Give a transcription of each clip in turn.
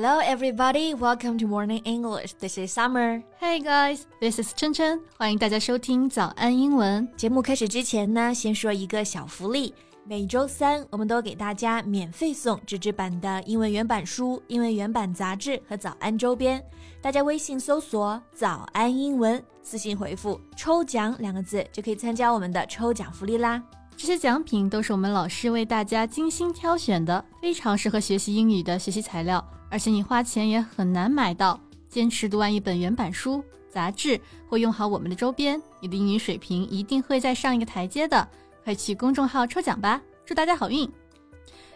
Hello, everybody. Welcome to Morning English. This is Summer. Hey guys, this is 琛琛。欢迎大家收听早安英文。节目开始之前呢，先说一个小福利。每周三，我们都给大家免费送纸质版的英文原版书、英文原版杂志和早安周边。大家微信搜索“早安英文”，私信回复“抽奖”两个字，就可以参加我们的抽奖福利啦。这些奖品都是我们老师为大家精心挑选的，非常适合学习英语的学习材料，而且你花钱也很难买到。坚持读完一本原版书、杂志，或用好我们的周边，你的英语水平一定会再上一个台阶的。快去公众号抽奖吧，祝大家好运！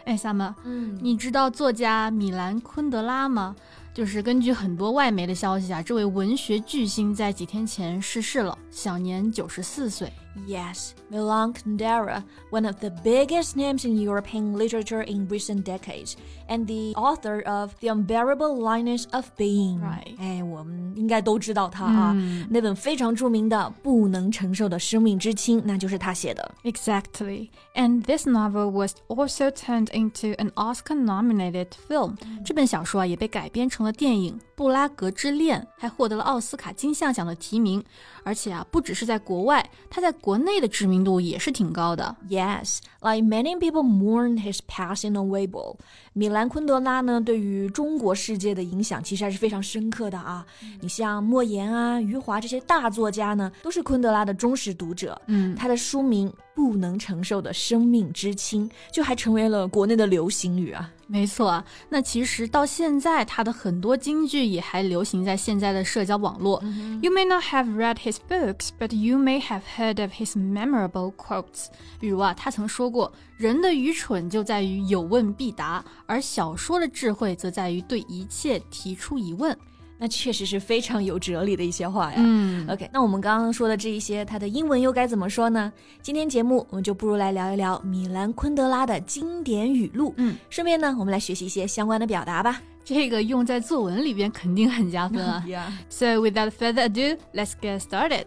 哎，Summer，嗯，你知道作家米兰昆德拉吗？就是根据很多外媒的消息啊，这位文学巨星在几天前逝世了，享年九十四岁。Yes, Milan Kundera, one of the biggest names in European literature in recent decades, and the author of The Unbearable Lightness of Being. Right. 哎，我们应该都知道他啊，那本非常着名的《不能承受的生命之轻》，那就是他写的。 Exactly. And this novel was also turned into an Oscar-nominated film. 这本小说啊，也被改编成 了电影《布拉格之恋》，还获得了奥斯卡金像奖的提名。而且啊，不只是在国外，他在国内的知名度也是挺高的。Yes, like many people mourn his passing on Weibo. 米兰昆德拉呢，对于中国世界的影响其实还是非常深刻的啊。你像莫言啊、余华这些大作家呢，都是昆德拉的忠实读者。嗯，他的书名《不能承受的生命之轻》就还成为了国内的流行语啊。没错啊。那其实到现在，他的很多金句也还流行在现在的社交网络。You may not have read his books, but you may have heard of his memorable quotes. 比如啊，他曾说过：“人的愚蠢就在于有问必答，而小说的智慧则在于对一切提出疑问。那确实是非常有哲理的一些话呀。嗯 OK，那我们刚刚说的这一些，它的英文又该怎么说呢？今天节目我们就不如来聊一聊米兰昆德拉的经典语录。嗯，顺便呢，我们来学习一些相关的表达吧。这个用在作文里边肯定很加分啊。Yeah。So without further ado, let's get started.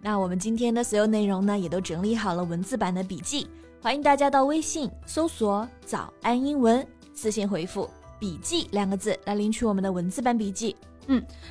那我们今天的所有内容呢，也都整理好了文字版的笔记，欢迎大家到微信搜索“早安英文”，私信回复“笔记”两个字来领取我们的文字版笔记。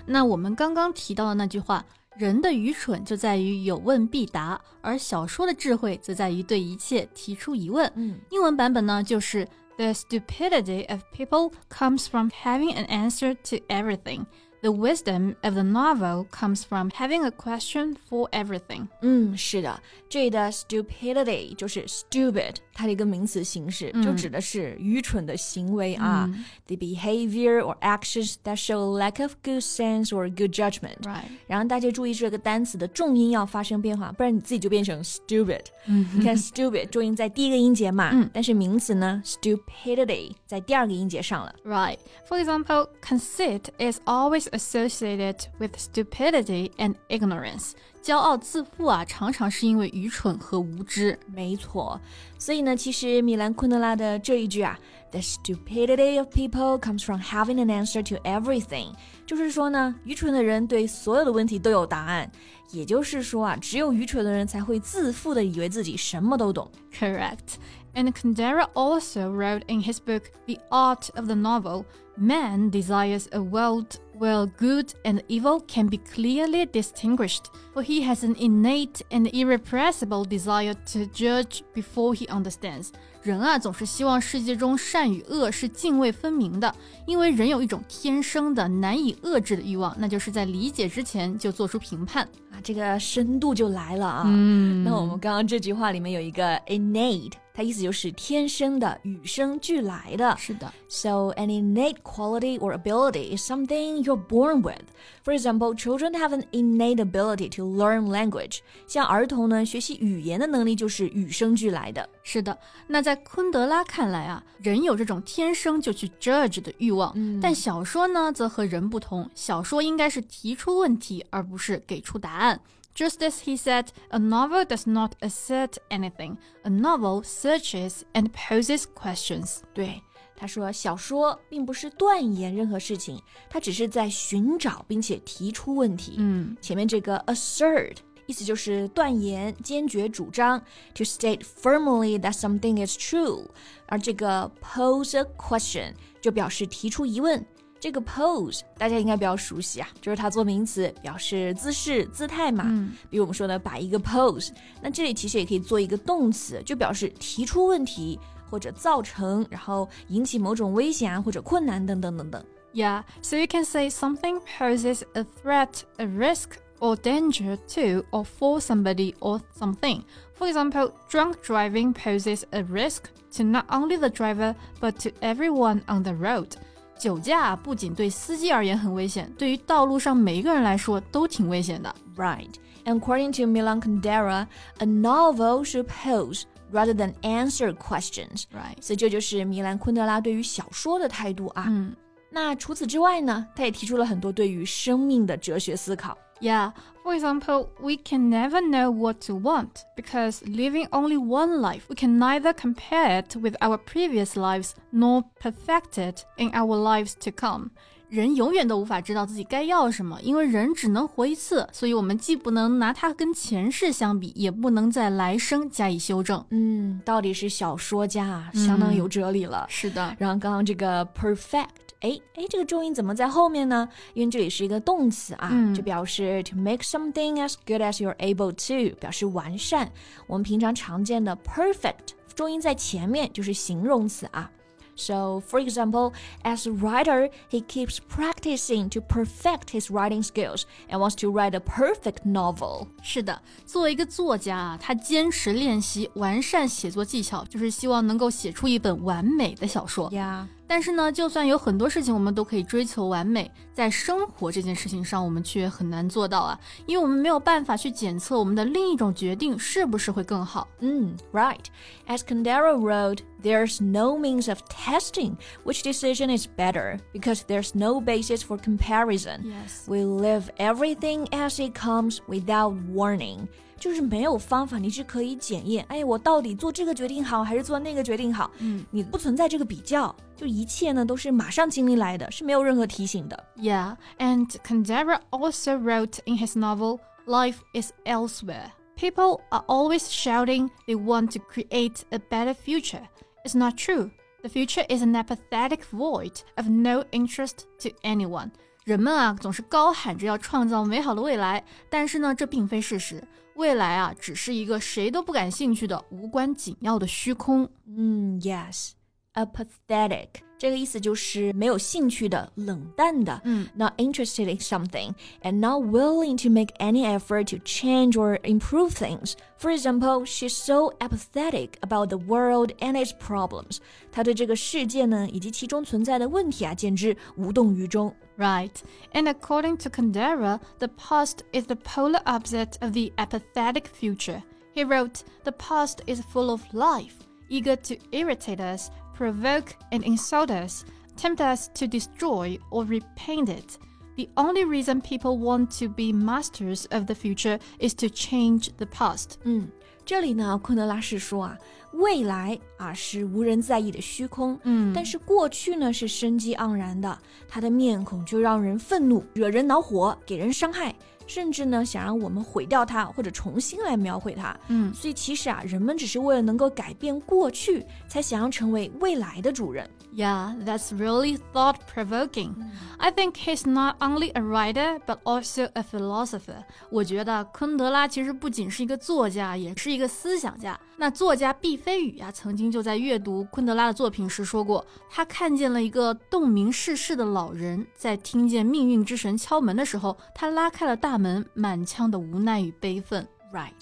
那我们刚刚提到的那句话，人的愚蠢就在于有问必答，而小说的智慧则在于对一切提出疑问。嗯英文版本呢，就是 The stupidity of people comes from having an answer to everything. The wisdom of the novel comes from having a question for everything. 嗯，是的，这里的 stupidity 就是 stupid，它的一个名词形式，就指的是愚蠢的行为啊。The behavior or actions that show a lack of good sense or good judgment。 right。然后大家注意这个单词的重音要发生变化，不然你自己就变成 stupid。你看 stupid 重音在第一个音节嘛，但是名词呢 stupidity 在第二个音节上了。 Right， For example, conceit is always associated with stupidity and ignorance. 骄傲自负啊，常常是因为愚蠢和无知。没错，所以呢，其实米兰昆德拉的这一句啊，“The stupidity of people comes from having an answer to everything”，就是说呢，愚蠢的人对所有的问题都有答案。也就是说啊，只有愚蠢的人才会自负的以为自己什么都懂。 Correct. And Kundera also wrote in his book The Art of the Novel Man desires a world where good and evil can be clearly distinguished, for he has an innate and irrepressible desire to judge before he understands. 人啊，总是希望世界中善与恶是泾渭分明的，因为人有一种天生的难以遏制的欲望，那就是在理解之前就做出评判。 啊，这个深度就来了啊。嗯那我们刚刚这句话里面有一个 innate，它意思就是天生的、与生俱来的。是的，So, an innate quality or ability is something you're born with. For example, children have an innate ability to learn language. 像儿童呢，学习语言的能力就是与生俱来的。是的。那在昆德拉看来啊，人有这种天生就去 judge 的欲望，但小说呢则和人不同，小说应该是提出问题，而不是给出答案。 Just as he said, a novel does not assert anything. A novel searches and poses questions. 对，他说小说并不是断言任何事情，它只是在寻找并且提出问题。嗯，前面这个 assert 意思就是断言、坚决主张，to state firmly that something is true。而这个 pose a question 就表示提出疑问。 这个 pose 大家应该比较熟悉啊，就是它做名词表示姿势、姿态嘛。嗯，比如我们说的摆一个 pose，那这里其实也可以做一个动词，就表示提出问题或者造成，然后引起某种危险啊或者困难等等等等。Yeah, so you can say something poses a threat, a risk, or danger to or for somebody or something. For example, drunk driving poses a risk to not only the driver but to everyone on the road. 酒驾不仅对司机而言很危险，对于道路上每一个人来说都挺危险的。Right. And according to Milan Kundera, a novel should pose rather than answer questions. Right. 所以这就是米兰昆德拉对于小说的态度啊。嗯。那除此之外呢，他也提出了很多对于生命的哲学思考。Yeah, for example, we can never know what to want because living only one life, we can neither compare it with our previous lives nor perfect it in our lives to come. 人永远都无法知道自己该要什么，因为人只能活一次，所以我们既不能拿它跟前世相比，也不能在来生加以修正。嗯，到底是小说家啊，相当有哲理了。是的，然后刚刚这个 perfect。 哎哎，这个重音怎么在后面呢？因为这里是一个动词啊，嗯、就表示 to make something as good as you're able to，表示完善。我们平常常见的 perfect 重音在前面就是形容词啊。So, for example, as a writer, he keeps practicing to perfect his writing skills and wants to write a perfect novel. 是的，作为一个作家啊，他坚持练习完善写作技巧，就是希望能够写出一本完美的小说。Yeah. 但是呢，就算有很多事情我们都可以追求完美，在生活这件事情上，我们却很难做到啊，因为我们没有办法去检测我们的另一种决定是不是会更好。嗯，right. As Kundera wrote, there's no means of testing which decision is better because there's no basis for comparison. Yes. We live everything as it comes without warning. 就是没有方法，你是可以检验，哎，我到底做这个决定好还是做那个决定好？嗯，你不存在这个比较，就一切呢都是马上经历来的，是没有任何提醒的。Yeah, and Kundera also wrote in his novel Life is Elsewhere. People are always shouting they want to create a better future. It's not true. The future is an apathetic void of no interest to anyone. 人们啊总是高喊着要创造美好的未来，但是呢，这并非事实。未来啊，只是一个谁都不感兴趣的无关紧要的虚空。嗯，yes，apathetic 这个意思就是没有兴趣的、冷淡的。嗯，not interested in something and not willing to make any effort to change or improve things. For example, she's so apathetic about the world and its problems. 她对这个世界呢以及其中存在的问题啊，简直无动于衷。 Right. And according to Kundera, the past is the polar opposite of the apathetic future. He wrote, The past is full of life, eager to irritate us, provoke and insult us, tempt us to destroy or repaint it. The only reason people want to be masters of the future is to change the past. 嗯，这里呢，昆德拉是说啊，未来啊是无人在意的虚空，嗯，但是过去呢是生机盎然的，他的面孔就让人愤怒，惹人恼火，给人伤害，甚至呢想让我们毁掉它或者重新来描绘它，嗯，所以其实啊，人们只是为了能够改变过去，才想要成为未来的主人。Yeah, that's really thought provoking. I think he's not only a writer but also a philosopher. 我觉得昆德拉其实不仅是一个作家，也是一个思想家。那作家毕飞宇呀，曾经就在阅读昆德拉的作品时说过，他看见了一个洞明世事的老人，在听见命运之神敲门的时候，他拉开了大门，满腔的无奈与悲愤。Right.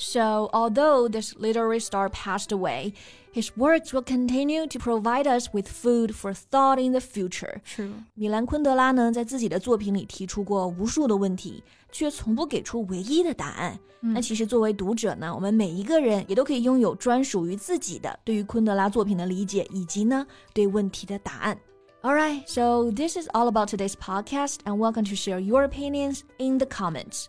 So, although this literary star passed away, his works will continue to provide us with food for thought in the future. 是，米兰昆德拉呢，在自己的作品里提出过无数的问题，却从不给出唯一的答案。嗯、那其实作为读者呢，我们每一个人也都可以拥有专属于自己的对于昆德拉作品的理解，以及呢对问题的答案。Alright, so this is all about today's podcast, and welcome to share your opinions in the comments.